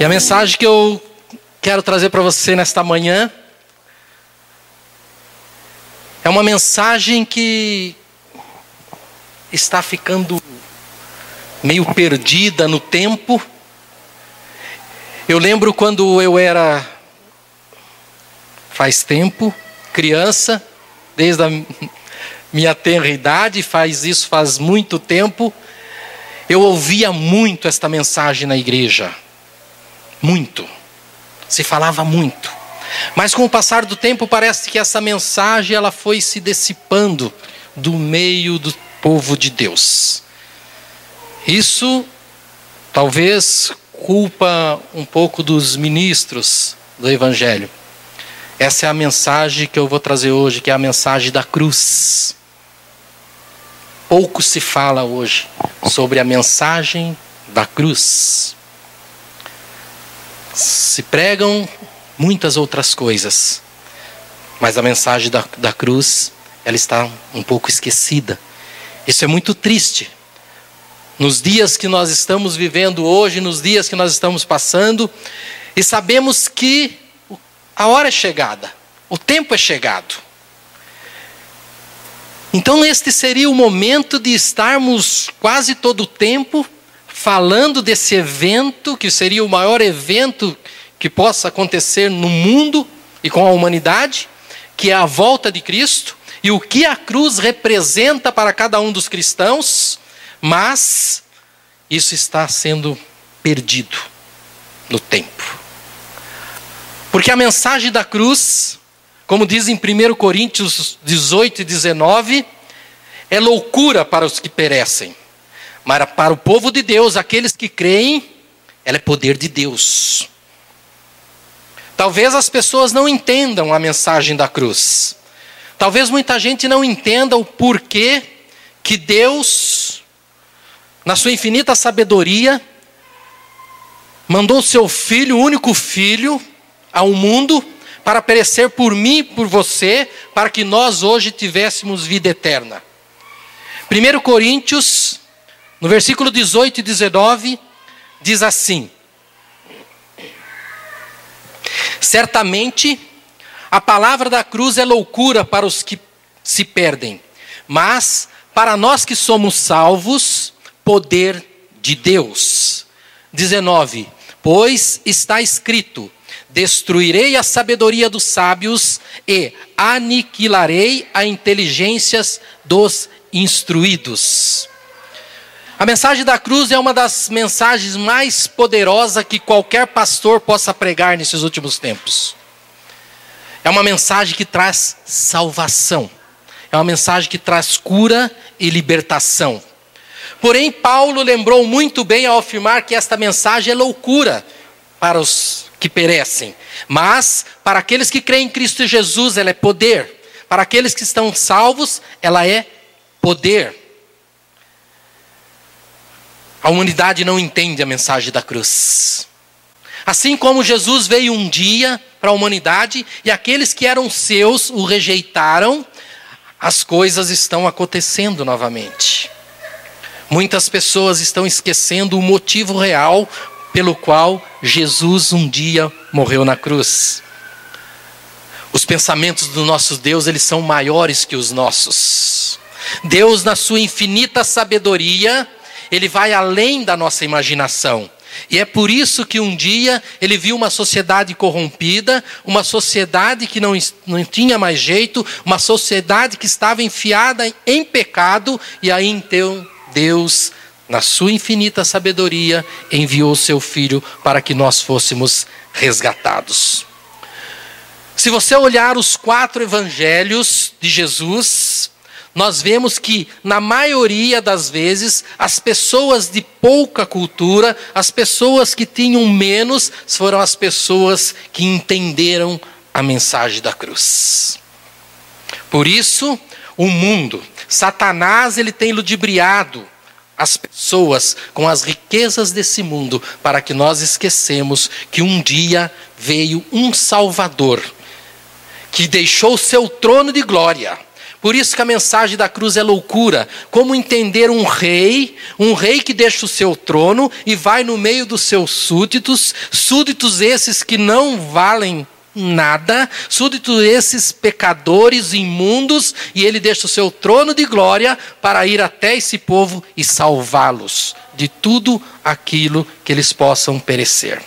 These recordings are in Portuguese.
E a mensagem que eu quero trazer para você nesta manhã é uma mensagem que está ficando meio perdida no tempo. Eu lembro quando eu era, faz tempo, criança, desde a minha tenra idade, faz isso faz muito tempo, eu ouvia muito esta mensagem na igreja. Muito. Se falava muito. Mas com o passar do tempo parece que essa mensagem ela foi se dissipando do meio do povo de Deus. Isso talvez culpa um pouco dos ministros do evangelho. Essa é a mensagem que eu vou trazer hoje, que é a mensagem da cruz. Pouco se fala hoje sobre a mensagem da cruz. Se pregam muitas outras coisas, mas a mensagem da, da cruz, ela está um pouco esquecida. Isso é muito triste. Nos dias que nós estamos vivendo hoje, nos dias que nós estamos passando, e sabemos que a hora é chegada, o tempo é chegado. Então, este seria o momento de estarmos quase todo o tempo falando desse evento, que seria o maior evento que possa acontecer no mundo e com a humanidade, que é a volta de Cristo, e o que a cruz representa para cada um dos cristãos, mas isso está sendo perdido no tempo. Porque a mensagem da cruz, como diz em 1 Coríntios 18 e 19, é loucura para os que perecem mas para o povo de Deus, aqueles que creem, ela é poder de Deus. Talvez as pessoas não entendam a mensagem da cruz. Talvez muita gente não entenda o porquê que Deus, na sua infinita sabedoria, mandou seu filho, o único filho, ao mundo para perecer por mim e por você, para que nós hoje tivéssemos vida eterna. 1 Coríntios no versículo 18 e 19, diz assim: Certamente a palavra da cruz é loucura para os que se perdem, mas para nós que somos salvos, poder de Deus. 19: Pois está escrito: Destruirei a sabedoria dos sábios e aniquilarei a inteligências dos instruídos. A mensagem da cruz é uma das mensagens mais poderosas que qualquer pastor possa pregar nesses últimos tempos. É uma mensagem que traz salvação. É uma mensagem que traz cura e libertação. Porém, Paulo lembrou muito bem ao afirmar que esta mensagem é loucura para os que perecem, mas para aqueles que creem em Cristo Jesus, ela é poder. Para aqueles que estão salvos, ela é poder. A humanidade não entende a mensagem da cruz. Assim como Jesus veio um dia para a humanidade e aqueles que eram seus o rejeitaram, as coisas estão acontecendo novamente. Muitas pessoas estão esquecendo o motivo real pelo qual Jesus um dia morreu na cruz. Os pensamentos do nosso Deus, eles são maiores que os nossos. Deus, na sua infinita sabedoria, ele vai além da nossa imaginação. E é por isso que um dia ele viu uma sociedade corrompida, uma sociedade que não, não tinha mais jeito, uma sociedade que estava enfiada em pecado, e aí então Deus, na sua infinita sabedoria, enviou seu filho para que nós fôssemos resgatados. Se você olhar os quatro evangelhos de Jesus, nós vemos que, na maioria das vezes, as pessoas de pouca cultura, as pessoas que tinham menos, foram as pessoas que entenderam a mensagem da cruz. Por isso, o mundo, Satanás, ele tem ludibriado as pessoas com as riquezas desse mundo, para que nós esquecemos que um dia veio um Salvador, que deixou seu trono de glória Por isso que a mensagem da cruz é loucura. Como entender um rei, um rei que deixa o seu trono e vai no meio dos seus súditos, súditos esses que não valem nada, súditos esses pecadores imundos, e ele deixa o seu trono de glória para ir até esse povo e salvá-los de tudo aquilo que eles possam perecer.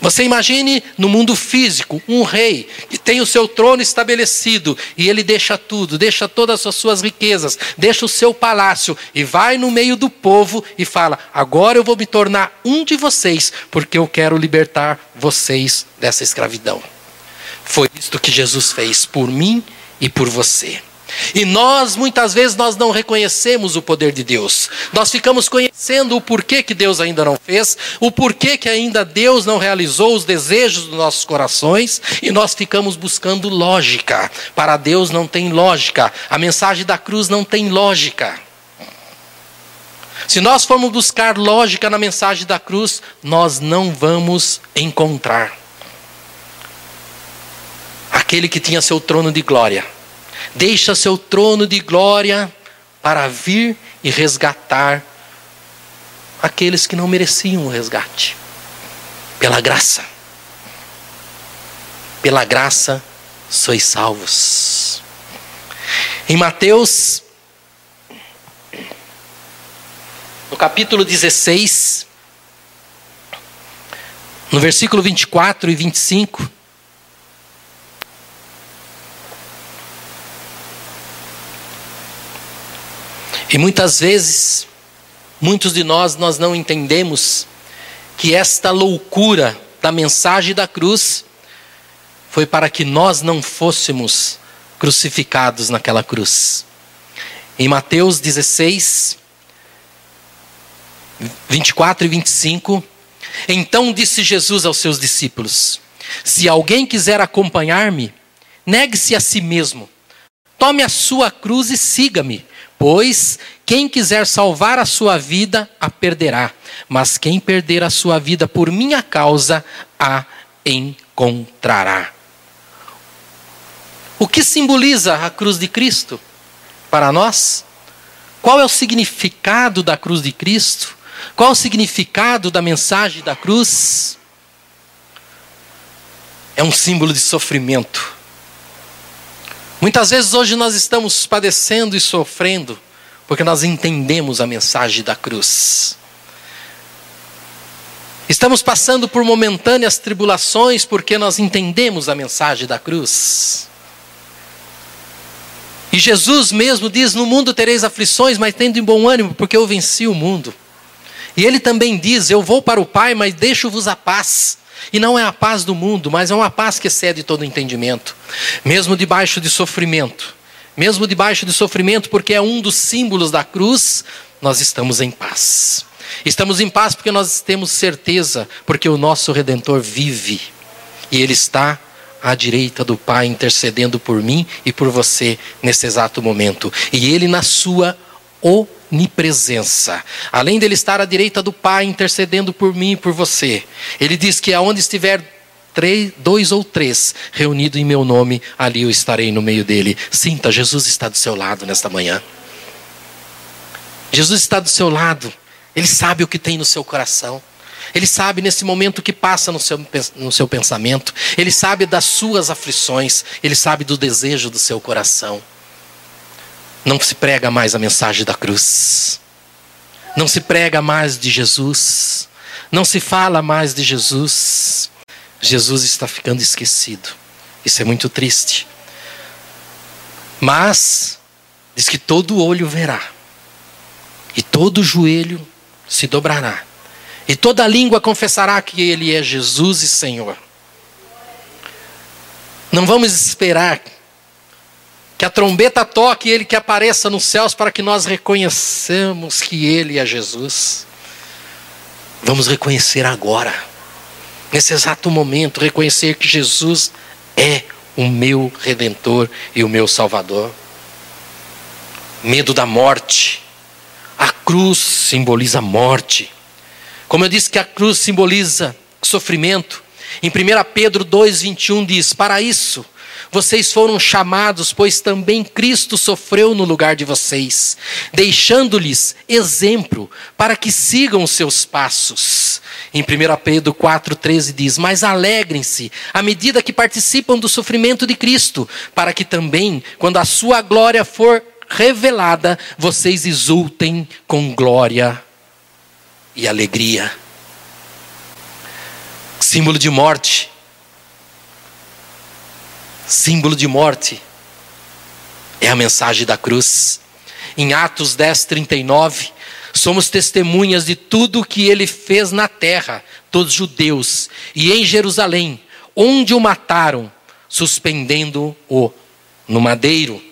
Você imagine no mundo físico um rei que tem o seu trono estabelecido e ele deixa tudo, deixa todas as suas riquezas, deixa o seu palácio e vai no meio do povo e fala: Agora eu vou me tornar um de vocês, porque eu quero libertar vocês dessa escravidão. Foi isto que Jesus fez por mim e por você. E nós, muitas vezes, nós não reconhecemos o poder de Deus. Nós ficamos conhecendo o porquê que Deus ainda não fez, o porquê que ainda Deus não realizou os desejos dos nossos corações, e nós ficamos buscando lógica. Para Deus não tem lógica. A mensagem da cruz não tem lógica. Se nós formos buscar lógica na mensagem da cruz, nós não vamos encontrar. Aquele que tinha seu trono de glória deixa seu trono de glória para vir e resgatar aqueles que não mereciam o resgate. Pela graça. Pela graça sois salvos. Em Mateus, no capítulo 16, no versículo 24 e 25, E muitas vezes, muitos de nós, nós não entendemos que esta loucura da mensagem da cruz foi para que nós não fôssemos crucificados naquela cruz. Em Mateus 16, 24 e 25, então disse Jesus aos seus discípulos: Se alguém quiser acompanhar-me, negue-se a si mesmo, tome a sua cruz e siga-me. Pois quem quiser salvar a sua vida, a perderá. Mas quem perder a sua vida por minha causa, a encontrará. O que simboliza a cruz de Cristo para nós? Qual é o significado da cruz de Cristo? Qual o significado da mensagem da cruz? É um símbolo de sofrimento Muitas vezes hoje nós estamos padecendo e sofrendo porque nós entendemos a mensagem da cruz. Estamos passando por momentâneas tribulações porque nós entendemos a mensagem da cruz. E Jesus mesmo diz: No mundo tereis aflições, mas tendo em bom ânimo, porque eu venci o mundo. E ele também diz: Eu vou para o Pai, mas deixo-vos a paz. E não é a paz do mundo, mas é uma paz que excede todo entendimento. Mesmo debaixo de sofrimento, mesmo debaixo de sofrimento, porque é um dos símbolos da cruz, nós estamos em paz. Estamos em paz porque nós temos certeza, porque o nosso redentor vive e ele está à direita do Pai intercedendo por mim e por você nesse exato momento. E ele na sua onipresença. Além dele estar à direita do Pai intercedendo por mim e por você, ele diz que aonde estiver três, dois ou três reunidos em meu nome, ali eu estarei no meio dele. Sinta, Jesus está do seu lado nesta manhã. Jesus está do seu lado. Ele sabe o que tem no seu coração. Ele sabe nesse momento o que passa no seu, no seu pensamento. Ele sabe das suas aflições. Ele sabe do desejo do seu coração. Não se prega mais a mensagem da cruz. Não se prega mais de Jesus. Não se fala mais de Jesus. Jesus está ficando esquecido. Isso é muito triste. Mas, diz que todo olho verá, e todo joelho se dobrará, e toda língua confessará que Ele é Jesus e Senhor. Não vamos esperar que a trombeta toque e ele que apareça nos céus para que nós reconheçamos que ele é Jesus. Vamos reconhecer agora, nesse exato momento, reconhecer que Jesus é o meu redentor e o meu salvador. Medo da morte. A cruz simboliza morte. Como eu disse que a cruz simboliza sofrimento, em 1 Pedro 2,21 diz: Para isso vocês foram chamados, pois também Cristo sofreu no lugar de vocês, deixando-lhes exemplo para que sigam os seus passos. Em 1 Pedro 4,13 diz: Mas alegrem-se à medida que participam do sofrimento de Cristo, para que também, quando a sua glória for revelada, vocês exultem com glória e alegria. Símbolo de morte. Símbolo de morte é a mensagem da cruz. Em Atos 10, 39, somos testemunhas de tudo o que ele fez na terra, todos judeus, e em Jerusalém, onde o mataram, suspendendo-o no madeiro.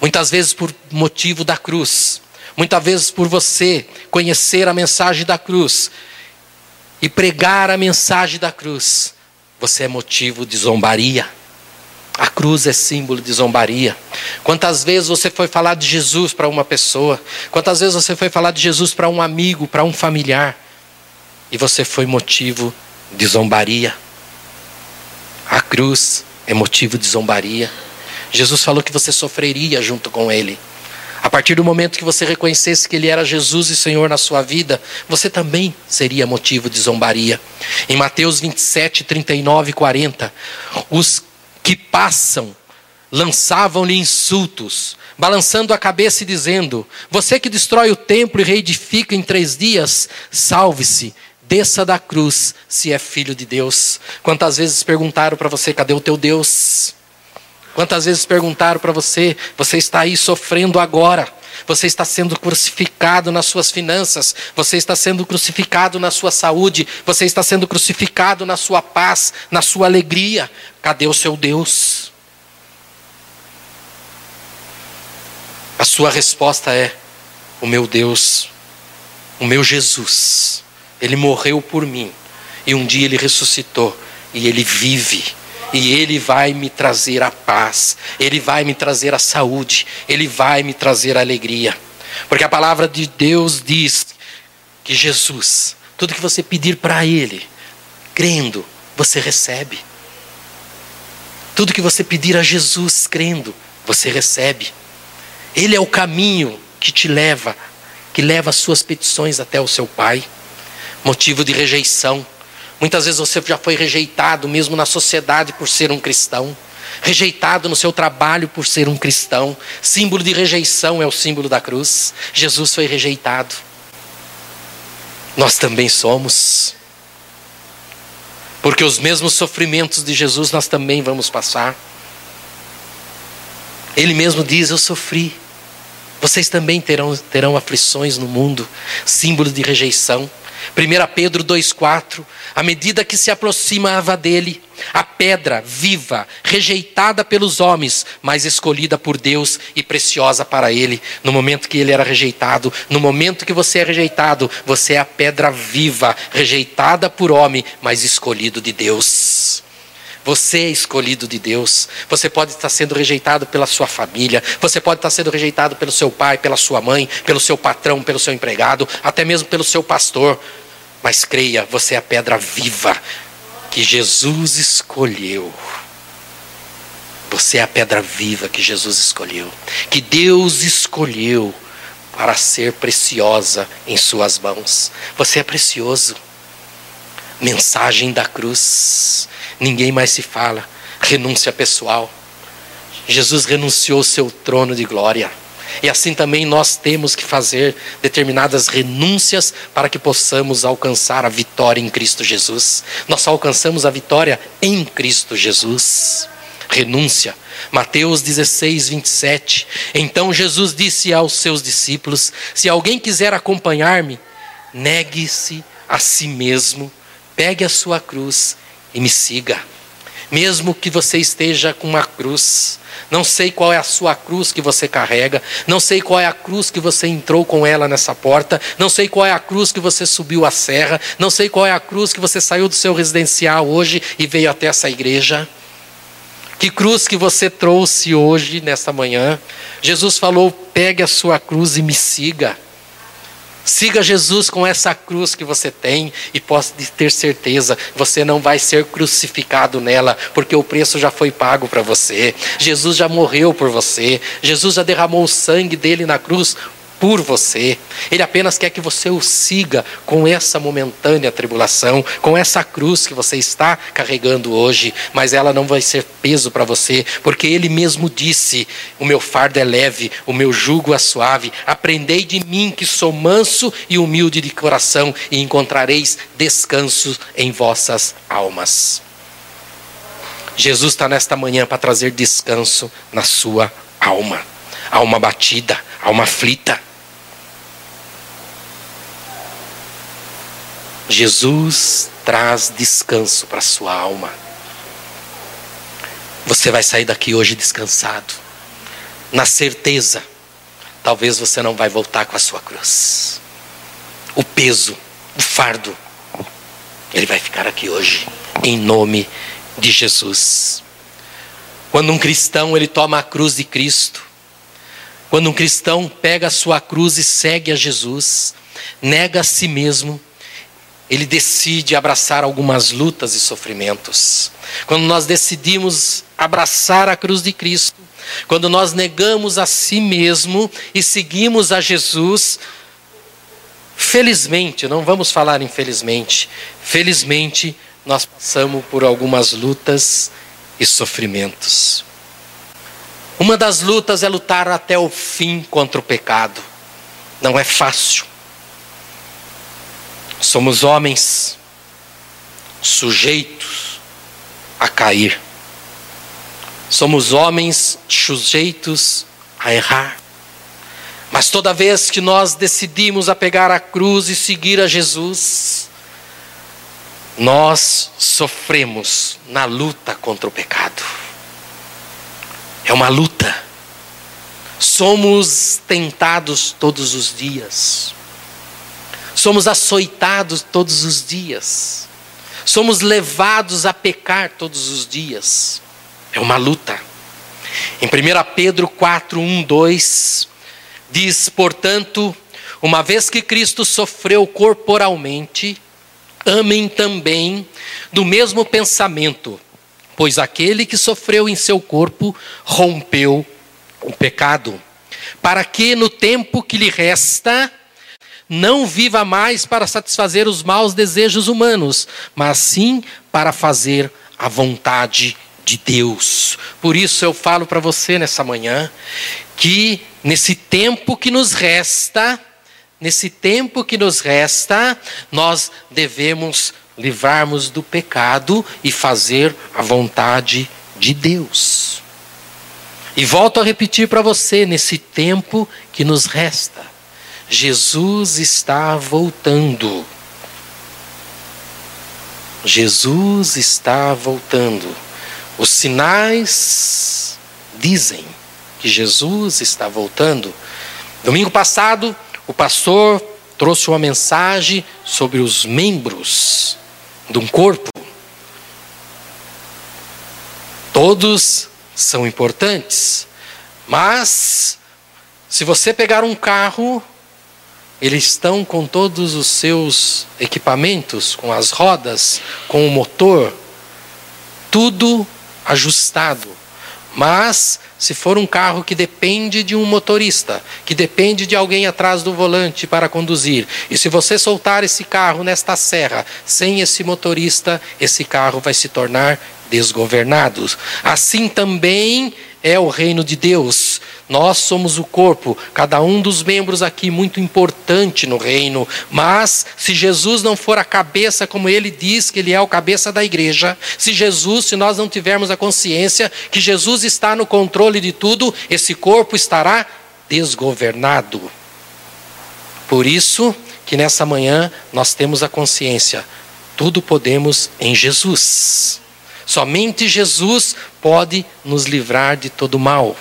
Muitas vezes por motivo da cruz, muitas vezes por você conhecer a mensagem da cruz e pregar a mensagem da cruz, você é motivo de zombaria. A cruz é símbolo de zombaria. Quantas vezes você foi falar de Jesus para uma pessoa? Quantas vezes você foi falar de Jesus para um amigo, para um familiar? E você foi motivo de zombaria. A cruz é motivo de zombaria. Jesus falou que você sofreria junto com Ele. A partir do momento que você reconhecesse que Ele era Jesus e Senhor na sua vida, você também seria motivo de zombaria. Em Mateus 27, 39 e 40, os que passam lançavam-lhe insultos, balançando a cabeça e dizendo: Você que destrói o templo e reedifica em três dias, salve-se, desça da cruz, se é filho de Deus. Quantas vezes perguntaram para você: Cadê o teu Deus? Quantas vezes perguntaram para você: você está aí sofrendo agora? Você está sendo crucificado nas suas finanças, você está sendo crucificado na sua saúde, você está sendo crucificado na sua paz, na sua alegria. Cadê o seu Deus? A sua resposta é: o meu Deus, o meu Jesus, ele morreu por mim e um dia ele ressuscitou e ele vive e Ele vai me trazer a paz, Ele vai me trazer a saúde, Ele vai me trazer a alegria. Porque a palavra de Deus diz que Jesus, tudo que você pedir para Ele, crendo, você recebe. Tudo que você pedir a Jesus, crendo, você recebe. Ele é o caminho que te leva, que leva as suas petições até o seu Pai. Motivo de rejeição Muitas vezes você já foi rejeitado, mesmo na sociedade, por ser um cristão. Rejeitado no seu trabalho por ser um cristão. Símbolo de rejeição é o símbolo da cruz. Jesus foi rejeitado. Nós também somos. Porque os mesmos sofrimentos de Jesus nós também vamos passar. Ele mesmo diz: Eu sofri. Vocês também terão, terão aflições no mundo, símbolo de rejeição. 1 Pedro 2,4: À medida que se aproximava dele, a pedra viva, rejeitada pelos homens, mas escolhida por Deus e preciosa para ele, no momento que ele era rejeitado, no momento que você é rejeitado, você é a pedra viva, rejeitada por homem, mas escolhido de Deus. Você é escolhido de Deus. Você pode estar sendo rejeitado pela sua família. Você pode estar sendo rejeitado pelo seu pai, pela sua mãe, pelo seu patrão, pelo seu empregado, até mesmo pelo seu pastor. Mas creia, você é a pedra viva que Jesus escolheu. Você é a pedra viva que Jesus escolheu, que Deus escolheu para ser preciosa em Suas mãos. Você é precioso. Mensagem da cruz. Ninguém mais se fala. Renúncia pessoal. Jesus renunciou seu trono de glória. E assim também nós temos que fazer determinadas renúncias para que possamos alcançar a vitória em Cristo Jesus. Nós só alcançamos a vitória em Cristo Jesus. Renúncia. Mateus 16, 27. Então Jesus disse aos seus discípulos: Se alguém quiser acompanhar-me, negue-se a si mesmo, pegue a sua cruz e me siga. Mesmo que você esteja com uma cruz, não sei qual é a sua cruz que você carrega, não sei qual é a cruz que você entrou com ela nessa porta, não sei qual é a cruz que você subiu a serra, não sei qual é a cruz que você saiu do seu residencial hoje e veio até essa igreja. Que cruz que você trouxe hoje, nesta manhã? Jesus falou: pegue a sua cruz e me siga. Siga Jesus com essa cruz que você tem e pode ter certeza, você não vai ser crucificado nela, porque o preço já foi pago para você. Jesus já morreu por você. Jesus já derramou o sangue dele na cruz por você. Ele apenas quer que você o siga com essa momentânea tribulação, com essa cruz que você está carregando hoje, mas ela não vai ser peso para você, porque ele mesmo disse: "O meu fardo é leve, o meu jugo é suave. Aprendei de mim que sou manso e humilde de coração, e encontrareis descanso em vossas almas." Jesus está nesta manhã para trazer descanso na sua alma, alma batida, alma aflita. Jesus traz descanso para sua alma. Você vai sair daqui hoje descansado, na certeza, talvez você não vai voltar com a sua cruz. O peso, o fardo, ele vai ficar aqui hoje, em nome de Jesus. Quando um cristão ele toma a cruz de Cristo, quando um cristão pega a sua cruz e segue a Jesus, nega a si mesmo, ele decide abraçar algumas lutas e sofrimentos. Quando nós decidimos abraçar a cruz de Cristo, quando nós negamos a si mesmo e seguimos a Jesus, felizmente, não vamos falar infelizmente, felizmente nós passamos por algumas lutas e sofrimentos. Uma das lutas é lutar até o fim contra o pecado. Não é fácil. Somos homens sujeitos a cair. Somos homens sujeitos a errar. Mas toda vez que nós decidimos a pegar a cruz e seguir a Jesus, nós sofremos na luta contra o pecado. É uma luta. Somos tentados todos os dias. Somos açoitados todos os dias. Somos levados a pecar todos os dias. É uma luta. Em 1 Pedro 4, 1, 2, diz: Portanto, uma vez que Cristo sofreu corporalmente, amem também do mesmo pensamento, pois aquele que sofreu em seu corpo rompeu o pecado, para que no tempo que lhe resta, não viva mais para satisfazer os maus desejos humanos, mas sim para fazer a vontade de Deus. Por isso eu falo para você nessa manhã que nesse tempo que nos resta, nesse tempo que nos resta, nós devemos livrarmos do pecado e fazer a vontade de Deus. E volto a repetir para você, nesse tempo que nos resta, Jesus está voltando. Jesus está voltando. Os sinais dizem que Jesus está voltando. Domingo passado, o pastor trouxe uma mensagem sobre os membros de um corpo. Todos são importantes, mas se você pegar um carro eles estão com todos os seus equipamentos, com as rodas, com o motor, tudo ajustado. Mas, se for um carro que depende de um motorista, que depende de alguém atrás do volante para conduzir, e se você soltar esse carro nesta serra sem esse motorista, esse carro vai se tornar desgovernado. Assim também é o reino de Deus. Nós somos o corpo, cada um dos membros aqui muito importante no reino, mas se Jesus não for a cabeça, como ele diz que ele é o cabeça da igreja, se Jesus, se nós não tivermos a consciência que Jesus está no controle de tudo, esse corpo estará desgovernado. Por isso que nessa manhã nós temos a consciência, tudo podemos em Jesus. Somente Jesus pode nos livrar de todo mal.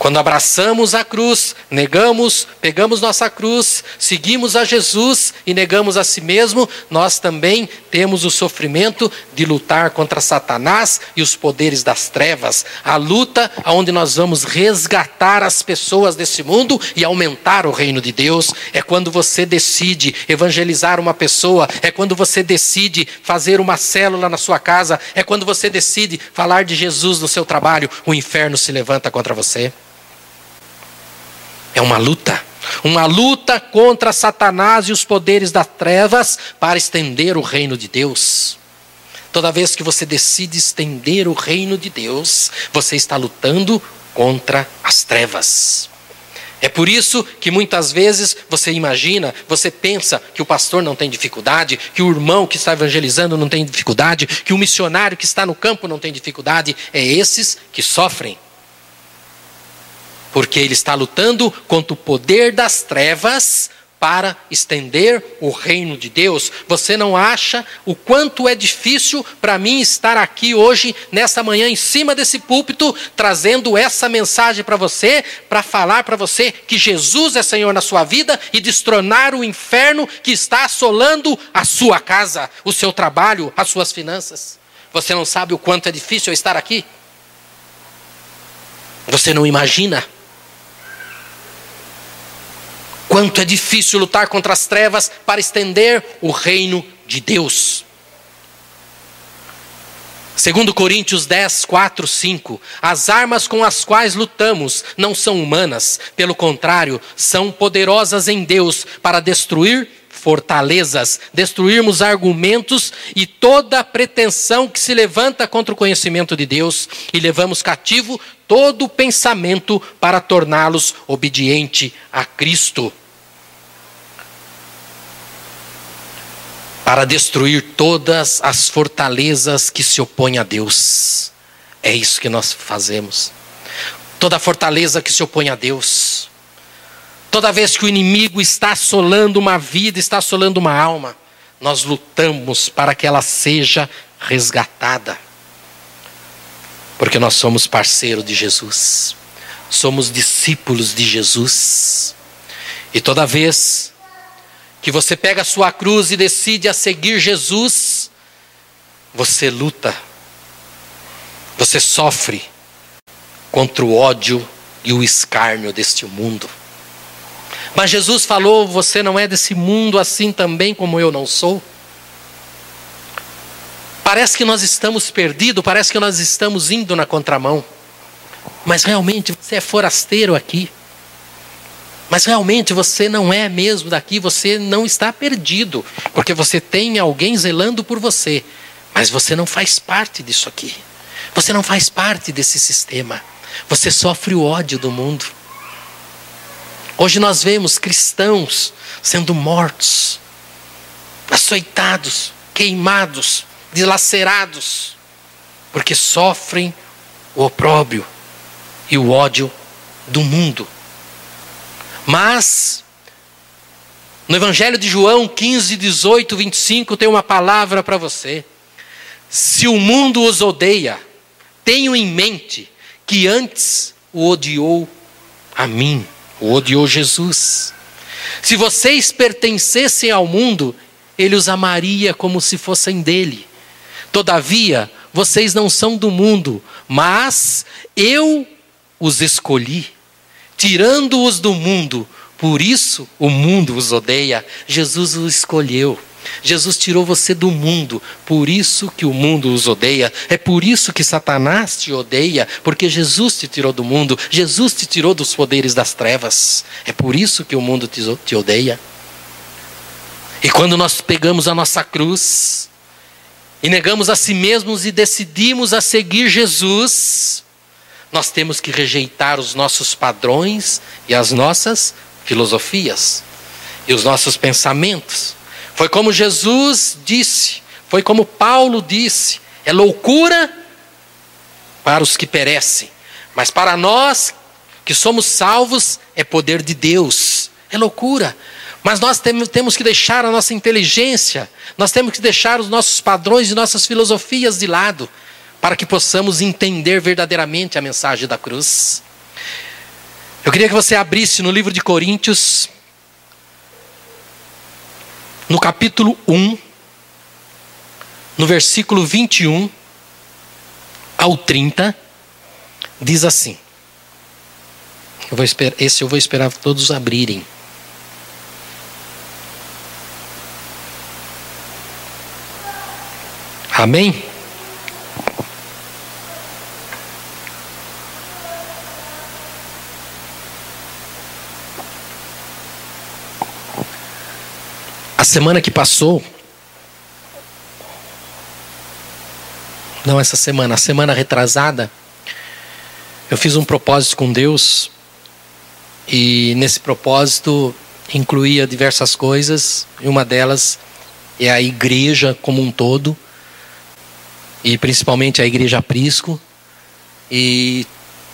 Quando abraçamos a cruz, negamos, pegamos nossa cruz, seguimos a Jesus e negamos a si mesmo, nós também temos o sofrimento de lutar contra Satanás e os poderes das trevas. A luta onde nós vamos resgatar as pessoas desse mundo e aumentar o reino de Deus. É quando você decide evangelizar uma pessoa, é quando você decide fazer uma célula na sua casa, é quando você decide falar de Jesus no seu trabalho. O inferno se levanta contra você. É uma luta. Uma luta contra Satanás e os poderes das trevas para estender o reino de Deus. Toda vez que você decide estender o reino de Deus, você está lutando contra as trevas. É por isso que muitas vezes você imagina, você pensa que o pastor não tem dificuldade, que o irmão que está evangelizando não tem dificuldade, que o missionário que está no campo não tem dificuldade. É esses que sofrem porque ele está lutando contra o poder das trevas para estender o reino de Deus. Você não acha o quanto é difícil para mim estar aqui hoje, nessa manhã, em cima desse púlpito, trazendo essa mensagem para você, para falar para você que Jesus é Senhor na sua vida e destronar o inferno que está assolando a sua casa, o seu trabalho, as suas finanças. Você não sabe o quanto é difícil estar aqui? Você não imagina? Quanto é difícil lutar contra as trevas para estender o reino de Deus. Segundo Coríntios 10, 4, 5, as armas com as quais lutamos não são humanas, pelo contrário, são poderosas em Deus para destruir fortalezas, destruirmos argumentos e toda pretensão que se levanta contra o conhecimento de Deus e levamos cativo todo pensamento para torná-los obediente a Cristo. Para destruir todas as fortalezas que se opõem a Deus. É isso que nós fazemos. Toda fortaleza que se opõe a Deus. Toda vez que o inimigo está assolando uma vida, está assolando uma alma, nós lutamos para que ela seja resgatada. Porque nós somos parceiros de Jesus. Somos discípulos de Jesus. E toda vez que você pega a sua cruz e decide a seguir Jesus, você luta, você sofre contra o ódio e o escárnio deste mundo. Mas Jesus falou: Você não é desse mundo assim também como eu não sou. Parece que nós estamos perdidos, parece que nós estamos indo na contramão. Mas realmente você é forasteiro aqui. Mas realmente você não é mesmo daqui, você não está perdido, porque você tem alguém zelando por você, mas você não faz parte disso aqui. Você não faz parte desse sistema. Você sofre o ódio do mundo. Hoje nós vemos cristãos sendo mortos, açoitados, queimados, dilacerados, porque sofrem o opróbrio e o ódio do mundo. Mas, no Evangelho de João 15, 18, 25, tem uma palavra para você. Se o mundo os odeia, tenho em mente que antes o odiou a mim, o odiou Jesus. Se vocês pertencessem ao mundo, ele os amaria como se fossem dele. Todavia, vocês não são do mundo, mas eu os escolhi tirando-os do mundo. Por isso o mundo os odeia. Jesus os escolheu. Jesus tirou você do mundo, por isso que o mundo os odeia. É por isso que Satanás te odeia, porque Jesus te tirou do mundo, Jesus te tirou dos poderes das trevas. É por isso que o mundo te odeia. E quando nós pegamos a nossa cruz e negamos a si mesmos e decidimos a seguir Jesus, nós temos que rejeitar os nossos padrões e as nossas filosofias e os nossos pensamentos. Foi como Jesus disse, foi como Paulo disse: é loucura para os que perecem, mas para nós que somos salvos é poder de Deus. É loucura. Mas nós temos que deixar a nossa inteligência, nós temos que deixar os nossos padrões e nossas filosofias de lado para que possamos entender verdadeiramente a mensagem da cruz. Eu queria que você abrisse no livro de Coríntios, no capítulo 1, no versículo 21 ao 30, diz assim. Eu vou esperar, esse eu vou esperar todos abrirem. Amém? A semana que passou, não essa semana, a semana retrasada, eu fiz um propósito com Deus e nesse propósito incluía diversas coisas, e uma delas é a igreja como um todo, e principalmente a igreja aprisco, e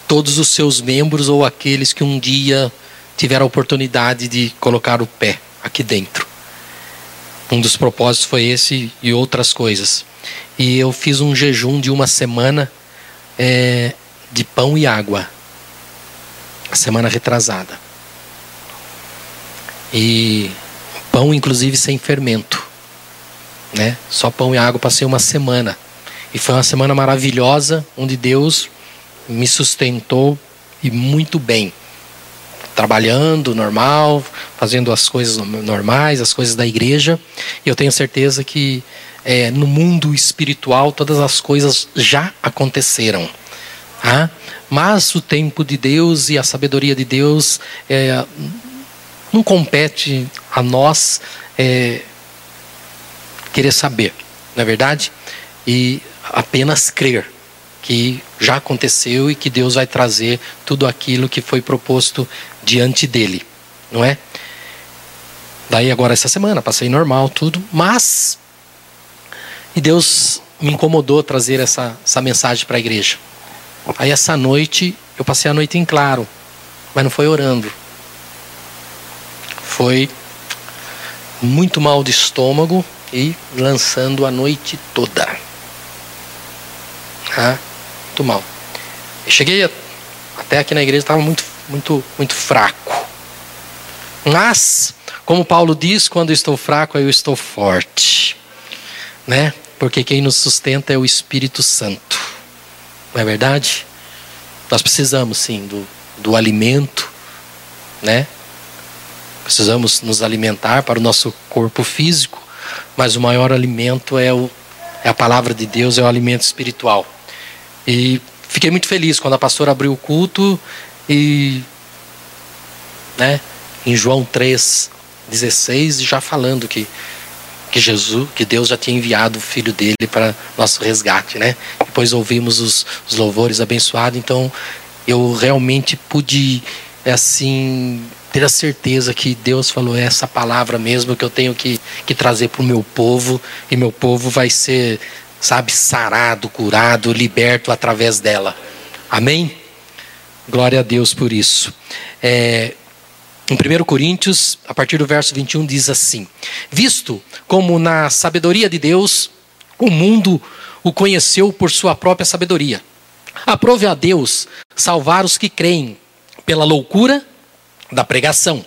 todos os seus membros ou aqueles que um dia tiveram a oportunidade de colocar o pé aqui dentro. Um dos propósitos foi esse e outras coisas. E eu fiz um jejum de uma semana é, de pão e água. A semana retrasada. E pão, inclusive, sem fermento. Né? Só pão e água. Passei uma semana. E foi uma semana maravilhosa, onde Deus me sustentou e muito bem trabalhando normal, fazendo as coisas normais, as coisas da igreja. E eu tenho certeza que é, no mundo espiritual todas as coisas já aconteceram. Tá? Mas o tempo de Deus e a sabedoria de Deus é, não compete a nós é, querer saber, não é verdade? E apenas crer que já aconteceu e que Deus vai trazer tudo aquilo que foi proposto diante dele, não é? Daí agora essa semana passei normal tudo, mas e Deus me incomodou trazer essa, essa mensagem para a igreja. Aí essa noite eu passei a noite em claro, mas não foi orando. Foi muito mal de estômago e lançando a noite toda. Ah, muito mal. Eu cheguei até aqui na igreja estava muito muito, muito fraco. Mas, como Paulo diz, quando estou fraco, eu estou forte. Né? Porque quem nos sustenta é o Espírito Santo. Não é verdade? Nós precisamos sim do, do alimento, né? Precisamos nos alimentar para o nosso corpo físico, mas o maior alimento é, o, é a palavra de Deus, é o alimento espiritual. E fiquei muito feliz quando a pastora abriu o culto e né, em João 3, 16, já falando que, que Jesus, que Deus já tinha enviado o filho dele para nosso resgate, né? Depois ouvimos os, os louvores abençoados, então eu realmente pude assim ter a certeza que Deus falou é essa palavra mesmo que eu tenho que, que trazer para o meu povo e meu povo vai ser, sabe, sarado, curado, liberto através dela. Amém? Glória a Deus por isso. É, em 1 Coríntios, a partir do verso 21, diz assim: Visto como na sabedoria de Deus, o mundo o conheceu por sua própria sabedoria. Aprove a Deus salvar os que creem pela loucura da pregação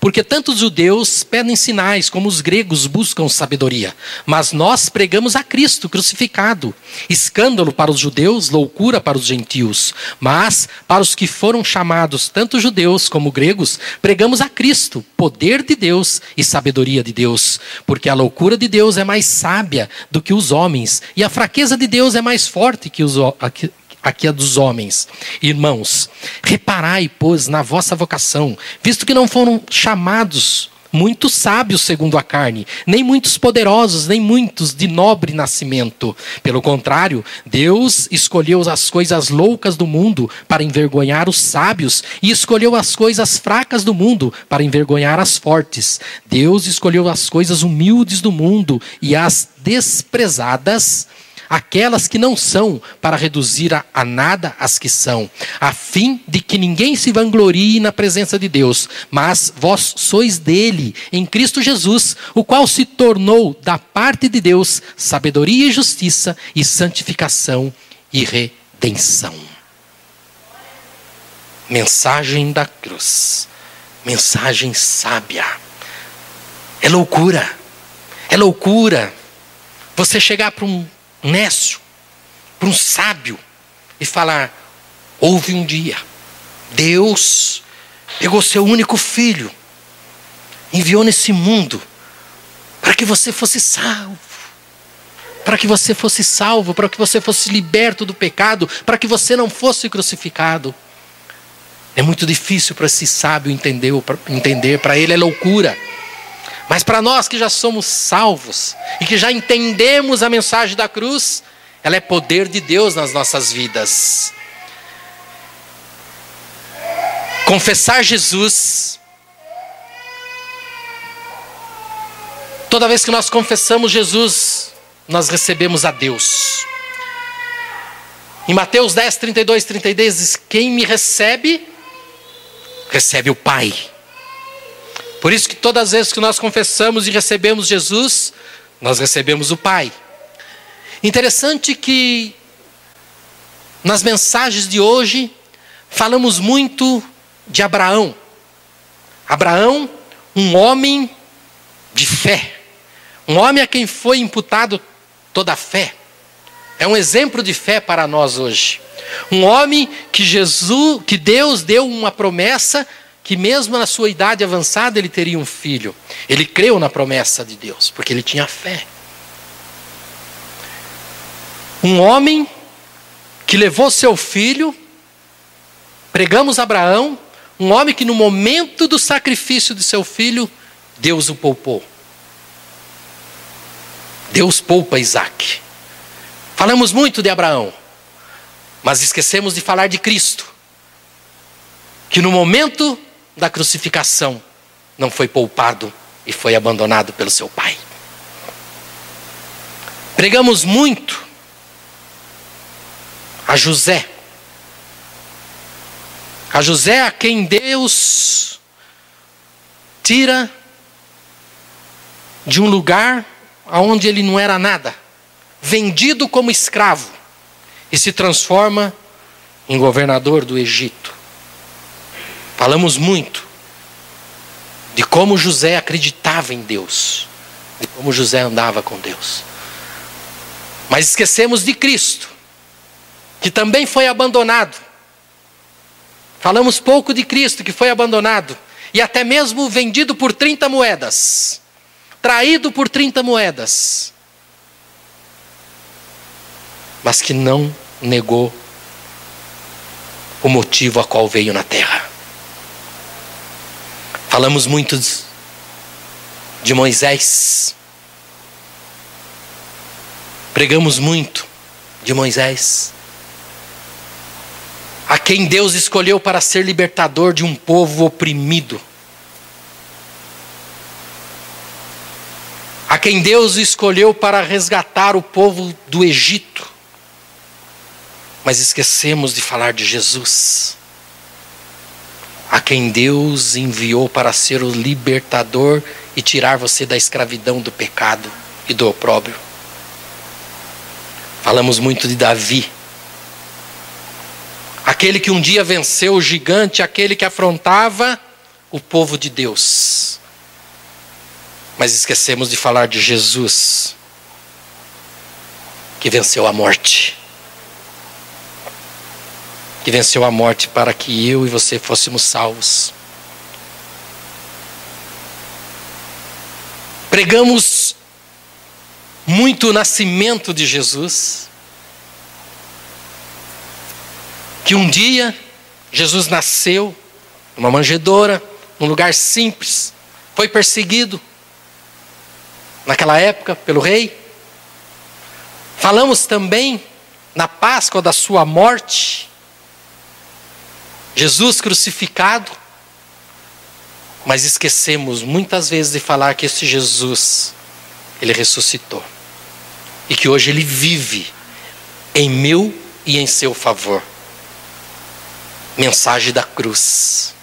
porque tanto os judeus pedem sinais, como os gregos buscam sabedoria. Mas nós pregamos a Cristo crucificado. Escândalo para os judeus, loucura para os gentios. Mas para os que foram chamados, tanto judeus como gregos, pregamos a Cristo, poder de Deus e sabedoria de Deus. Porque a loucura de Deus é mais sábia do que os homens, e a fraqueza de Deus é mais forte que os, aqui é dos homens. Irmãos, reparai, pois, na vossa vocação, visto que não foram chamados muitos sábios segundo a carne, nem muitos poderosos, nem muitos de nobre nascimento. Pelo contrário, Deus escolheu as coisas loucas do mundo para envergonhar os sábios, e escolheu as coisas fracas do mundo para envergonhar as fortes. Deus escolheu as coisas humildes do mundo e as desprezadas aquelas que não são, para reduzir a, a, nada as que são, a fim de que ninguém se vanglorie na presença de Deus, mas vós sois dele, em Cristo Jesus, o qual se tornou da parte de Deus sabedoria e justiça e santificação e redenção. Mensagem da cruz. Mensagem sábia. É loucura. É loucura você chegar para um nécio, para um sábio e falar: houve um dia, Deus pegou seu único filho, enviou nesse mundo para que você fosse salvo. Para que você fosse salvo, para que você fosse liberto do pecado, para que você não fosse crucificado. É muito difícil para esse sábio entender, para ele é loucura. Mas para nós que já somos salvos e que já entendemos a mensagem da cruz, ela é poder de Deus nas nossas vidas. Confessar Jesus. Toda vez que nós confessamos Jesus, nós recebemos a Deus. Em Mateus 10, 32, 33 diz: Quem me recebe, recebe o Pai. Por isso que todas as vezes que nós confessamos e recebemos Jesus, nós recebemos o Pai. Interessante que nas mensagens de hoje falamos muito de Abraão. Abraão, um homem de fé. Um homem a quem foi imputado toda a fé. É um exemplo de fé para nós hoje. Um homem que Jesus, que Deus deu uma promessa que mesmo na sua idade avançada ele teria um filho. Ele creu na promessa de Deus, porque ele tinha fé. Um homem que levou seu filho, pregamos Abraão, um homem que no momento do sacrifício de seu filho, Deus o poupou. Deus poupa Isaac. Falamos muito de Abraão, mas esquecemos de falar de Cristo, que no momento da crucificação não foi poupado e foi abandonado pelo seu pai. Pregamos muito a José, a José a quem Deus tira de um lugar aonde ele não era nada, vendido como escravo e se transforma em governador do Egito. Falamos muito de como José acreditava em Deus, de como José andava com Deus. Mas esquecemos de Cristo, que também foi abandonado. Falamos pouco de Cristo, que foi abandonado e até mesmo vendido por 30 moedas, traído por 30 moedas, mas que não negou o motivo a qual veio na terra. Falamos muito de Moisés. Pregamos muito de Moisés. A quem Deus escolheu para ser libertador de um povo oprimido. A quem Deus escolheu para resgatar o povo do Egito mas esquecemos de falar de Jesus, a quem Deus enviou para ser o libertador e tirar você da escravidão do pecado e do opróbrio. Falamos muito de Davi, aquele que um dia venceu o gigante, aquele que afrontava o povo de Deus. Mas esquecemos de falar de Jesus, que venceu a morte que venceu a morte para que eu e você fôssemos salvos. Pregamos muito o nascimento de Jesus. Que um dia Jesus nasceu numa manjedoura, num lugar simples, foi perseguido naquela época pelo rei. Falamos também na Páscoa da sua morte, Jesus crucificado, mas esquecemos muitas vezes de falar que esse Jesus, ele ressuscitou. E que hoje ele vive em meu e em seu favor. Mensagem da cruz.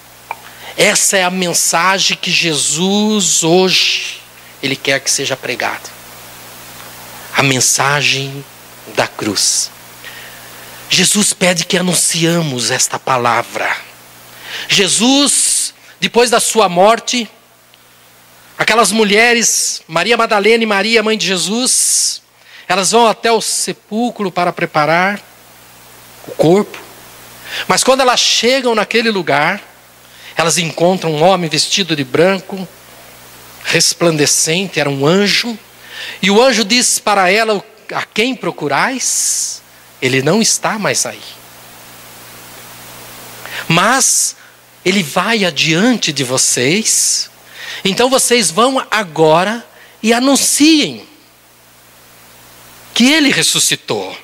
Essa é a mensagem que Jesus hoje ele quer que seja pregada. A mensagem da cruz. Jesus pede que anunciamos esta palavra. Jesus, depois da sua morte, aquelas mulheres, Maria Madalena e Maria, mãe de Jesus, elas vão até o sepulcro para preparar o corpo. Mas quando elas chegam naquele lugar, elas encontram um homem vestido de branco, resplandecente, era um anjo, e o anjo diz para ela: A quem procurais? Ele não está mais aí. Mas ele vai adiante de vocês, então vocês vão agora e anunciem que ele ressuscitou.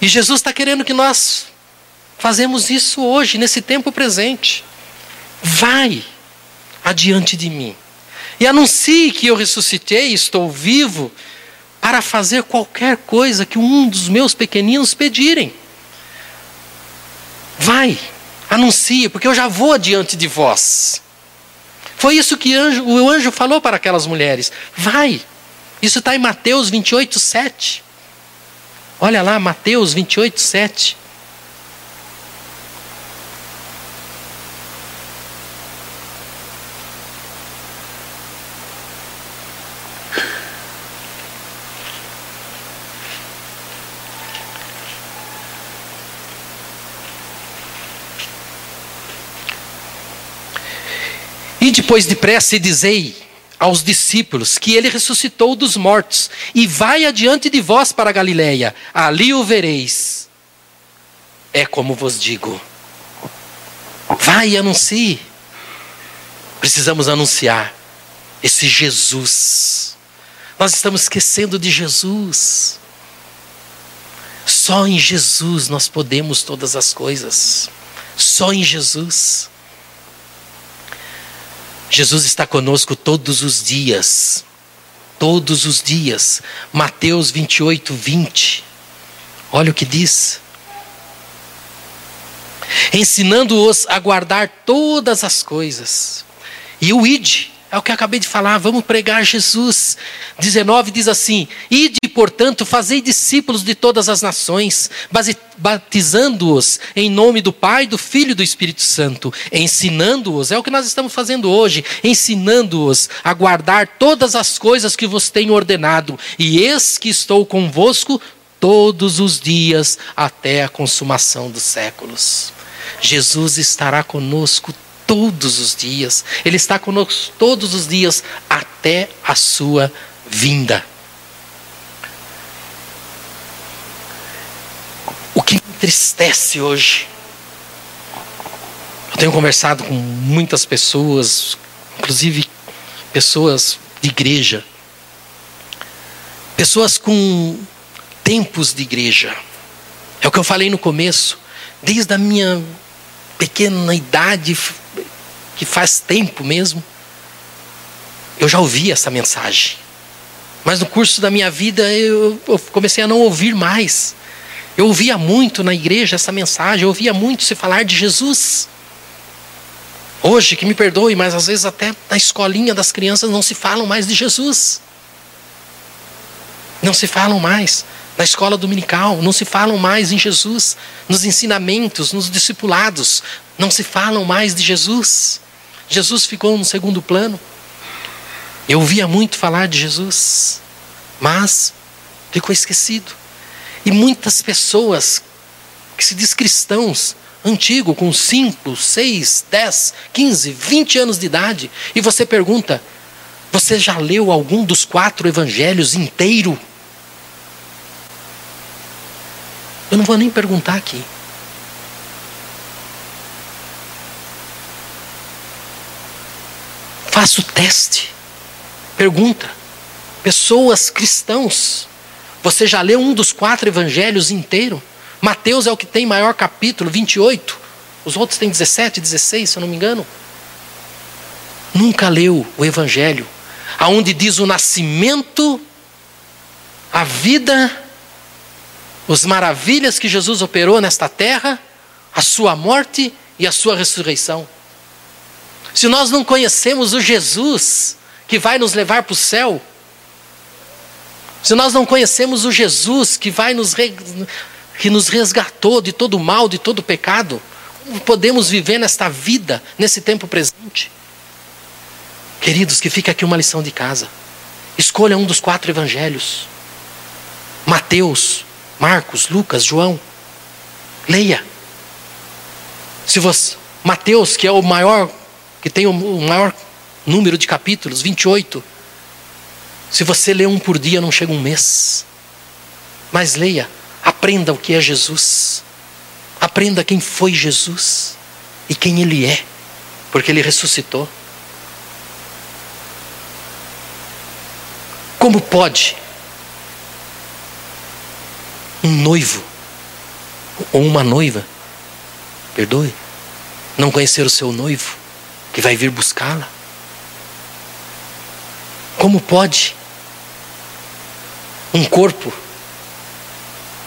E Jesus está querendo que nós fazemos isso hoje, nesse tempo presente. Vai adiante de mim e anuncie que eu ressuscitei, estou vivo, para fazer qualquer coisa que um dos meus pequeninos pedirem. Vai, anuncie, porque eu já vou adiante de vós. Foi isso que anjo, o anjo falou para aquelas mulheres. Vai. Isso está em Mateus 28, 7. Olha lá, Mateus 28, 7. Depois depressa e dizei aos discípulos que ele ressuscitou dos mortos e vai adiante de vós para Galiléia, ali o vereis. É como vos digo. Vai e anuncie. Precisamos anunciar esse Jesus. Nós estamos esquecendo de Jesus. Só em Jesus nós podemos todas as coisas. Só em Jesus. Jesus está conosco todos os dias. Todos os dias. Mateus 28, 20. Olha o que diz. Ensinando-os a guardar todas as coisas. E o ide, é o que eu acabei de falar, vamos pregar Jesus. 19 diz assim: Ide, portanto, fazei discípulos de todas as nações, batizando-os em nome do Pai, do Filho e do Espírito Santo, ensinando-os, é o que nós estamos fazendo hoje, ensinando-os a guardar todas as coisas que vos tenho ordenado, e eis que estou convosco todos os dias até a consumação dos séculos. Jesus estará conosco todos os dias. Ele está conosco todos os dias até a sua vinda. O que me entristece hoje, eu tenho conversado com muitas pessoas, inclusive pessoas de igreja, pessoas com tempos de igreja. É o que eu falei no começo, desde a minha pequena idade, que faz tempo mesmo, eu já ouvi essa mensagem. Mas no curso da minha vida eu, eu comecei a não ouvir mais. Eu ouvia muito na igreja essa mensagem, eu ouvia muito se falar de Jesus. Hoje, que me perdoe, mas às vezes até na escolinha das crianças não se falam mais de Jesus. Não se falam mais na escola dominical, não se falam mais em Jesus, nos ensinamentos, nos discipulados, não se falam mais de Jesus. Jesus ficou no segundo plano. Eu ouvia muito falar de Jesus, mas ficou esquecido. E muitas pessoas que se diz cristãos, antigo, com 5, 6, 10, 15, 20 anos de idade, e você pergunta: você já leu algum dos quatro evangelhos inteiro? Eu não vou nem perguntar aqui. Faça o teste. Pergunta. Pessoas cristãos. Você já leu um dos quatro evangelhos inteiro? Mateus é o que tem maior capítulo, 28. Os outros têm 17, 16, se eu não me engano. Nunca leu o evangelho, aonde diz o nascimento, a vida as maravilhas que Jesus operou nesta terra, a sua morte e a sua ressurreição. Se nós não conhecemos o Jesus que vai nos levar para o céu, se nós não conhecemos o Jesus que vai nos que nos resgatou de todo mal, de todo pecado, Como podemos viver nesta vida, nesse tempo presente? Queridos, que fica aqui uma lição de casa. Escolha um dos quatro evangelhos: Mateus, Marcos, Lucas, João. Leia. Se você, Mateus, que é o maior, que tem o maior número de capítulos, 28. Se você lê um por dia, não chega um mês. Mas leia, aprenda o que é Jesus. Aprenda quem foi Jesus e quem ele é, porque ele ressuscitou. Como pode um noivo ou uma noiva, perdoe, não conhecer o seu noivo que vai vir buscá-la? Como pode um corpo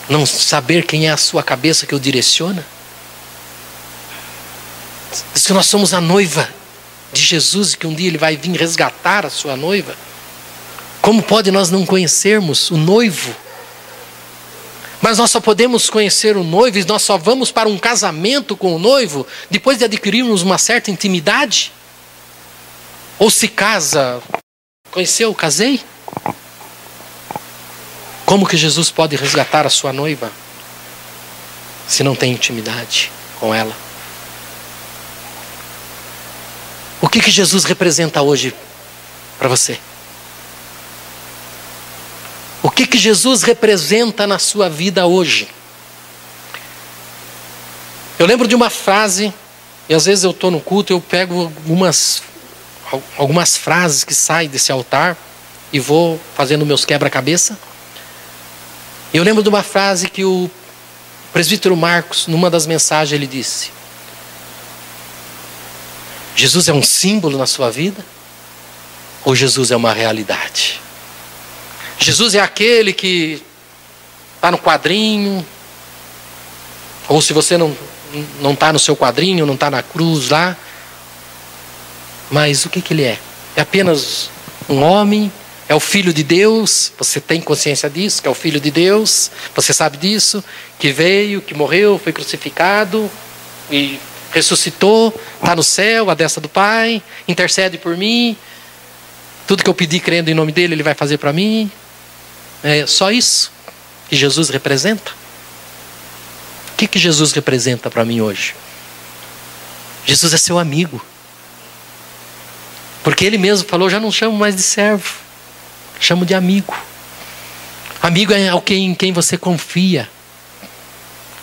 não saber quem é a sua cabeça que o direciona? Se nós somos a noiva de Jesus e que um dia ele vai vir resgatar a sua noiva, como pode nós não conhecermos o noivo? Mas nós só podemos conhecer o noivo e nós só vamos para um casamento com o noivo depois de adquirirmos uma certa intimidade? Ou se casa, conheceu, casei? Como que Jesus pode resgatar a sua noiva se não tem intimidade com ela? O que que Jesus representa hoje para você? Que que Jesus representa na sua vida hoje? Eu lembro de uma frase, e às vezes eu estou no culto, eu pego algumas, algumas frases que saem desse altar e vou fazendo meus quebra-cabeça. Eu lembro de uma frase que o presbítero Marcos, numa das mensagens, ele disse: Jesus é um símbolo na sua vida? Ou Jesus é uma realidade? Jesus é aquele que está no quadrinho, ou se você não não está no seu quadrinho, não está na cruz lá, mas o que, que ele é? É apenas um homem é o Filho de Deus, você tem consciência disso, que é o Filho de Deus, você sabe disso, que veio, que morreu, foi crucificado e ressuscitou, está no céu, a destra do Pai, intercede por mim, tudo que eu pedi crendo em nome dele, ele vai fazer para mim. É só isso que Jesus representa. O que, que Jesus representa para mim hoje? Jesus é seu amigo. Porque ele mesmo falou: já não chamo mais de servo Chamo de amigo. Amigo é alguém em quem você confia.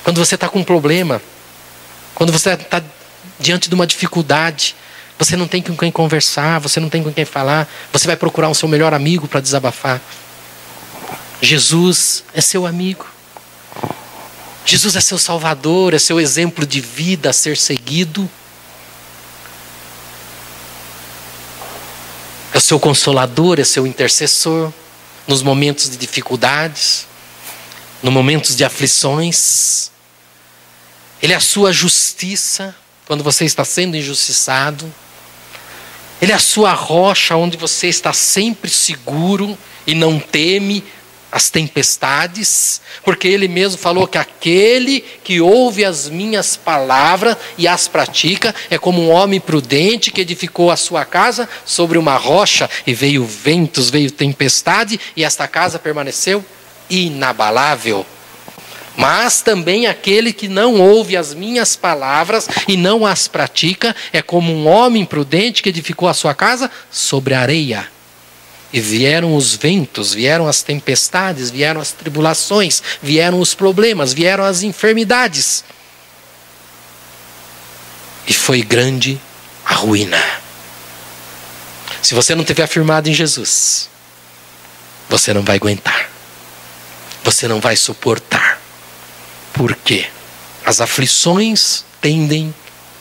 Quando você está com um problema, quando você está diante de uma dificuldade, você não tem com quem conversar, você não tem com quem falar, você vai procurar o seu melhor amigo para desabafar. Jesus é seu amigo. Jesus é seu salvador, é seu exemplo de vida a ser seguido. é o seu consolador, é seu intercessor nos momentos de dificuldades, nos momentos de aflições. Ele é a sua justiça quando você está sendo injustiçado. Ele é a sua rocha onde você está sempre seguro e não teme as tempestades, porque ele mesmo falou que aquele que ouve as minhas palavras e as pratica é como um homem prudente que edificou a sua casa sobre uma rocha e veio ventos, veio tempestade e esta casa permaneceu inabalável. Mas também aquele que não ouve as minhas palavras e não as pratica é como um homem prudente que edificou a sua casa sobre areia. E vieram os ventos, vieram as tempestades, vieram as tribulações, vieram os problemas, vieram as enfermidades. E foi grande a ruína. Se você não tiver firmado em Jesus, você não vai aguentar. Você não vai suportar. Por quê? As aflições tendem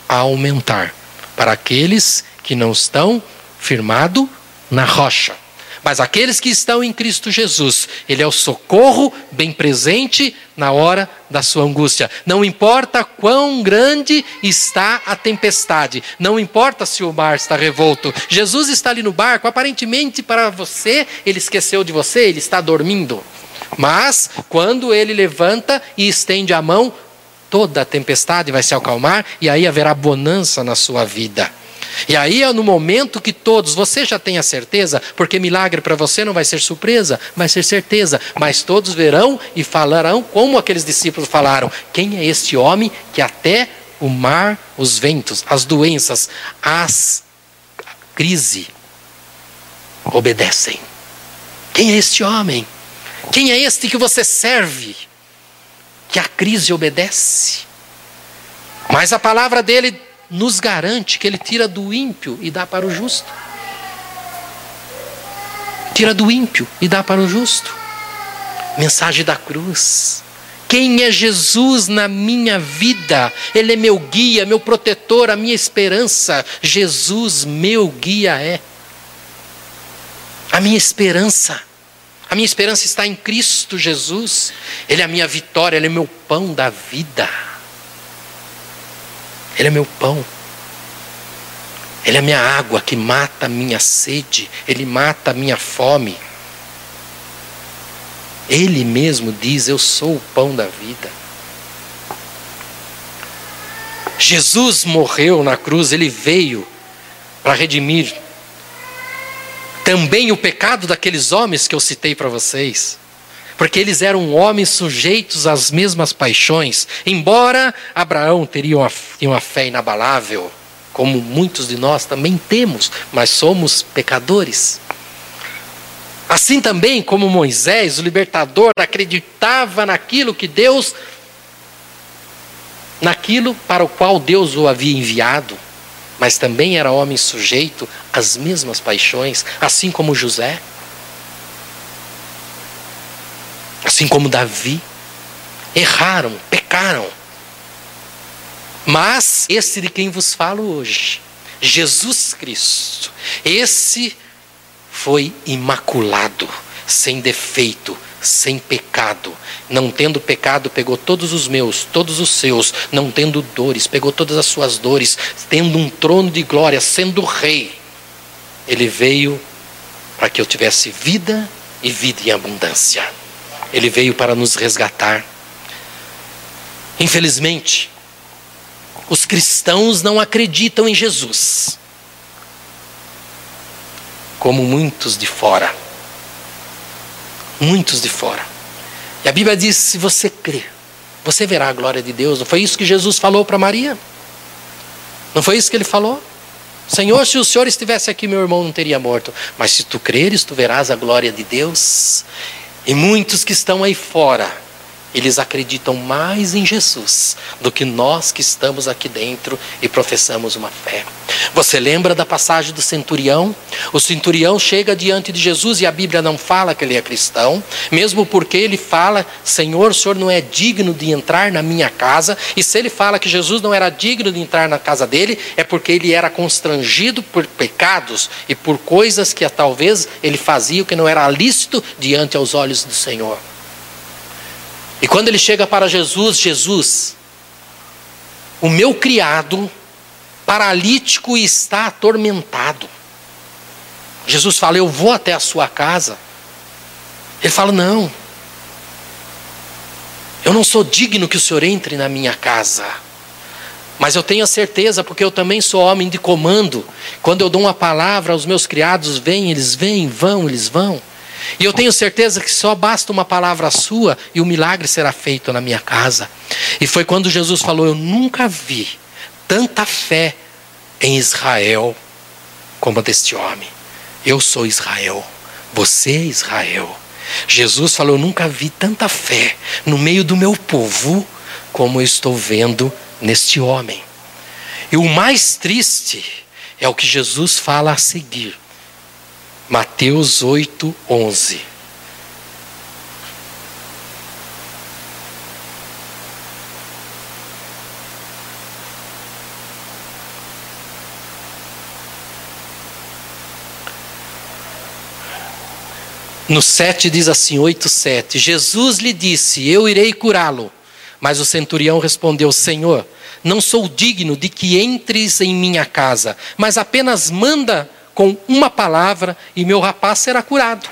a aumentar para aqueles que não estão firmados na rocha. Mas aqueles que estão em Cristo Jesus, Ele é o socorro bem presente na hora da sua angústia. Não importa quão grande está a tempestade, não importa se o mar está revolto. Jesus está ali no barco, aparentemente para você, Ele esqueceu de você, Ele está dormindo. Mas, quando Ele levanta e estende a mão, toda a tempestade vai se acalmar e aí haverá bonança na sua vida. E aí é no momento que todos, você já tem a certeza, porque milagre para você não vai ser surpresa, vai ser certeza, mas todos verão e falarão como aqueles discípulos falaram: quem é este homem que até o mar, os ventos, as doenças, as crise obedecem? Quem é este homem? Quem é este que você serve? Que a crise obedece. Mas a palavra dele nos garante que ele tira do ímpio e dá para o justo. Tira do ímpio e dá para o justo. Mensagem da cruz. Quem é Jesus na minha vida? Ele é meu guia, meu protetor, a minha esperança. Jesus, meu guia é. A minha esperança. A minha esperança está em Cristo Jesus. Ele é a minha vitória, ele é meu pão da vida. Ele é meu pão. Ele é minha água que mata a minha sede, ele mata a minha fome. Ele mesmo diz: Eu sou o pão da vida. Jesus morreu na cruz, ele veio para redimir também o pecado daqueles homens que eu citei para vocês porque eles eram homens sujeitos às mesmas paixões. Embora Abraão teria uma, uma fé inabalável, como muitos de nós também temos, mas somos pecadores. Assim também como Moisés, o libertador, acreditava naquilo que Deus, naquilo para o qual Deus o havia enviado, mas também era homem sujeito às mesmas paixões, assim como José. Assim como Davi, erraram, pecaram. Mas esse de quem vos falo hoje, Jesus Cristo, esse foi imaculado, sem defeito, sem pecado. Não tendo pecado, pegou todos os meus, todos os seus, não tendo dores, pegou todas as suas dores, tendo um trono de glória, sendo rei. Ele veio para que eu tivesse vida e vida em abundância. Ele veio para nos resgatar. Infelizmente, os cristãos não acreditam em Jesus, como muitos de fora. Muitos de fora. E a Bíblia diz: se você crer, você verá a glória de Deus. Não foi isso que Jesus falou para Maria? Não foi isso que ele falou? Senhor, se o Senhor estivesse aqui, meu irmão não teria morto. Mas se tu creres, tu verás a glória de Deus. E muitos que estão aí fora, eles acreditam mais em Jesus do que nós que estamos aqui dentro e professamos uma fé. Você lembra da passagem do centurião? O centurião chega diante de Jesus e a Bíblia não fala que ele é cristão, mesmo porque ele fala: Senhor, o senhor não é digno de entrar na minha casa. E se ele fala que Jesus não era digno de entrar na casa dele, é porque ele era constrangido por pecados e por coisas que talvez ele fazia que não era lícito diante aos olhos do Senhor. E quando ele chega para Jesus, Jesus, o meu criado paralítico está atormentado. Jesus fala: Eu vou até a sua casa. Ele fala: Não, eu não sou digno que o senhor entre na minha casa. Mas eu tenho a certeza, porque eu também sou homem de comando. Quando eu dou uma palavra, os meus criados vêm, eles vêm, vão, eles vão. E eu tenho certeza que só basta uma palavra sua e o milagre será feito na minha casa. E foi quando Jesus falou: Eu nunca vi tanta fé em Israel como a deste homem. Eu sou Israel, você é Israel. Jesus falou: Eu nunca vi tanta fé no meio do meu povo como eu estou vendo neste homem. E o mais triste é o que Jesus fala a seguir. Mateus 8, 11. No 7 diz assim, 8, 7. Jesus lhe disse: Eu irei curá-lo. Mas o centurião respondeu: Senhor, não sou digno de que entres em minha casa, mas apenas manda com uma palavra e meu rapaz será curado.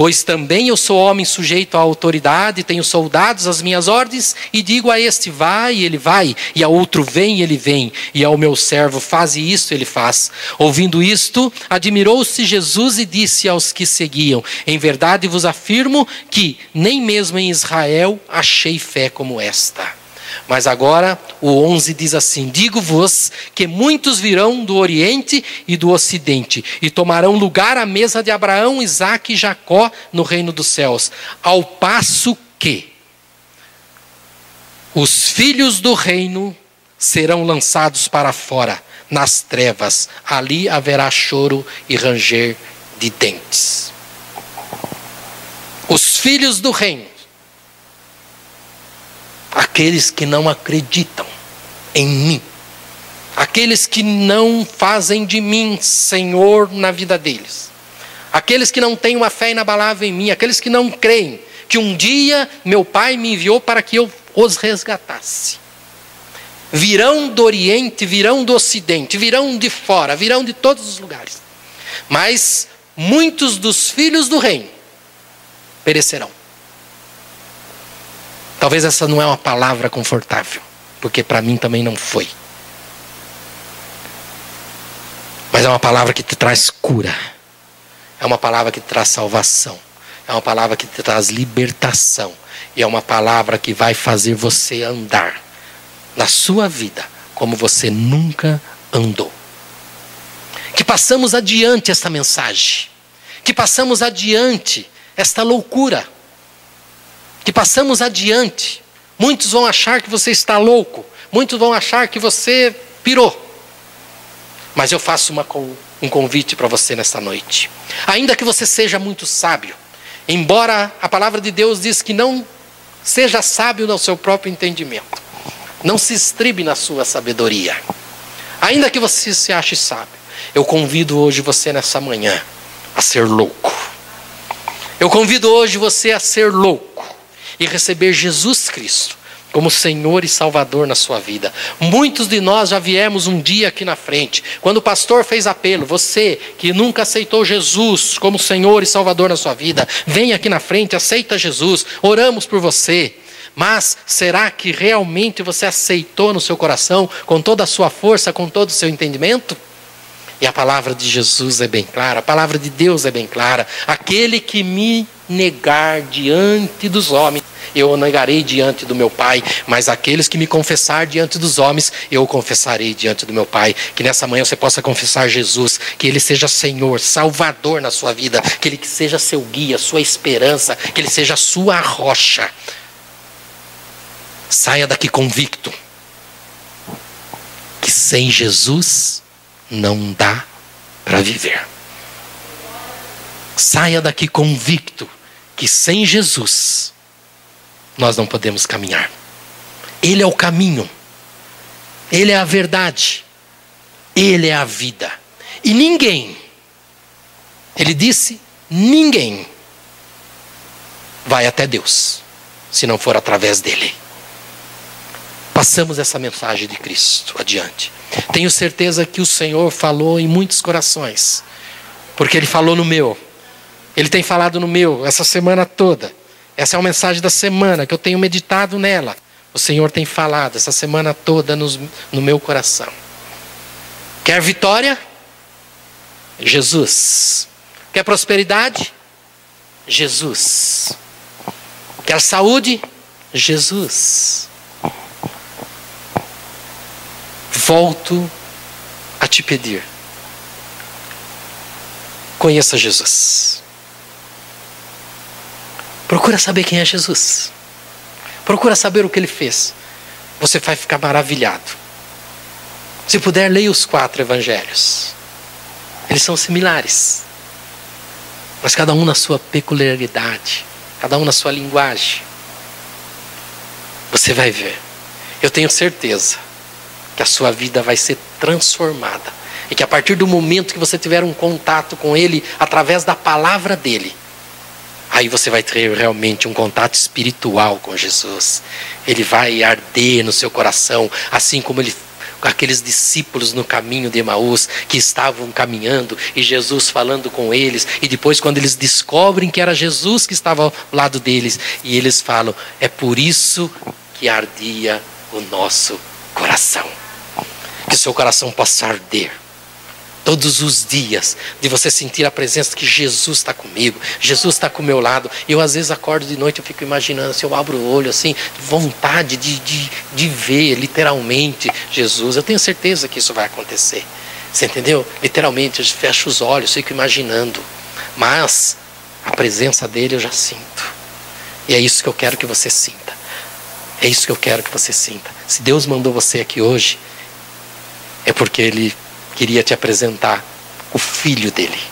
Pois também eu sou homem sujeito à autoridade, tenho soldados às minhas ordens, e digo a este vai, ele vai, e a outro vem, ele vem, e ao meu servo faze isto, ele faz. Ouvindo isto, admirou-se Jesus e disse aos que seguiam: Em verdade vos afirmo que nem mesmo em Israel achei fé como esta. Mas agora o 11 diz assim: Digo-vos que muitos virão do Oriente e do Ocidente e tomarão lugar à mesa de Abraão, Isaque e Jacó no reino dos céus, ao passo que os filhos do reino serão lançados para fora, nas trevas. Ali haverá choro e ranger de dentes. Os filhos do reino aqueles que não acreditam em mim, aqueles que não fazem de mim Senhor na vida deles, aqueles que não têm uma fé inabalável em mim, aqueles que não creem que um dia meu Pai me enviou para que eu os resgatasse. Virão do Oriente, virão do Ocidente, virão de fora, virão de todos os lugares. Mas muitos dos filhos do reino perecerão. Talvez essa não é uma palavra confortável, porque para mim também não foi. Mas é uma palavra que te traz cura. É uma palavra que te traz salvação. É uma palavra que te traz libertação. E é uma palavra que vai fazer você andar na sua vida como você nunca andou. Que passamos adiante esta mensagem. Que passamos adiante esta loucura que passamos adiante. Muitos vão achar que você está louco, muitos vão achar que você pirou. Mas eu faço uma, um convite para você nesta noite. Ainda que você seja muito sábio, embora a palavra de Deus diz que não seja sábio no seu próprio entendimento, não se estribe na sua sabedoria. Ainda que você se ache sábio, eu convido hoje você nessa manhã a ser louco. Eu convido hoje você a ser louco e receber Jesus Cristo como Senhor e Salvador na sua vida. Muitos de nós já viemos um dia aqui na frente, quando o pastor fez apelo, você que nunca aceitou Jesus como Senhor e Salvador na sua vida, vem aqui na frente, aceita Jesus, oramos por você. Mas será que realmente você aceitou no seu coração, com toda a sua força, com todo o seu entendimento? E a palavra de Jesus é bem clara, a palavra de Deus é bem clara. Aquele que me negar diante dos homens, eu o negarei diante do meu Pai, mas aqueles que me confessar diante dos homens, eu o confessarei diante do meu Pai. Que nessa manhã você possa confessar Jesus, que Ele seja Senhor, Salvador na sua vida, que Ele seja seu guia, sua esperança, que Ele seja sua rocha. Saia daqui convicto que sem Jesus não dá para viver. Saia daqui convicto que sem Jesus nós não podemos caminhar. Ele é o caminho, Ele é a verdade, Ele é a vida. E ninguém, Ele disse: ninguém vai até Deus se não for através dele. Passamos essa mensagem de Cristo adiante. Tenho certeza que o Senhor falou em muitos corações, porque Ele falou no meu, Ele tem falado no meu essa semana toda. Essa é a mensagem da semana que eu tenho meditado nela. O Senhor tem falado essa semana toda no, no meu coração. Quer vitória? Jesus. Quer prosperidade? Jesus. Quer saúde? Jesus. volto a te pedir. Conheça Jesus. Procura saber quem é Jesus. Procura saber o que ele fez. Você vai ficar maravilhado. Se puder, leia os quatro evangelhos. Eles são similares. Mas cada um na sua peculiaridade, cada um na sua linguagem. Você vai ver. Eu tenho certeza que a sua vida vai ser transformada. E que a partir do momento que você tiver um contato com Ele, através da palavra dele, aí você vai ter realmente um contato espiritual com Jesus. Ele vai arder no seu coração, assim como ele aqueles discípulos no caminho de Emaús que estavam caminhando e Jesus falando com eles, e depois, quando eles descobrem que era Jesus que estava ao lado deles, e eles falam: é por isso que ardia o nosso coração. Que seu coração possa arder todos os dias, de você sentir a presença que Jesus está comigo, Jesus está com o meu lado. Eu às vezes acordo de noite, eu fico imaginando, se eu abro o olho assim, vontade de, de, de ver literalmente Jesus. Eu tenho certeza que isso vai acontecer. Você entendeu? Literalmente, eu fecho os olhos, fico imaginando. Mas a presença dele eu já sinto. E é isso que eu quero que você sinta. É isso que eu quero que você sinta. Se Deus mandou você aqui hoje, é porque Ele queria te apresentar o filho dele.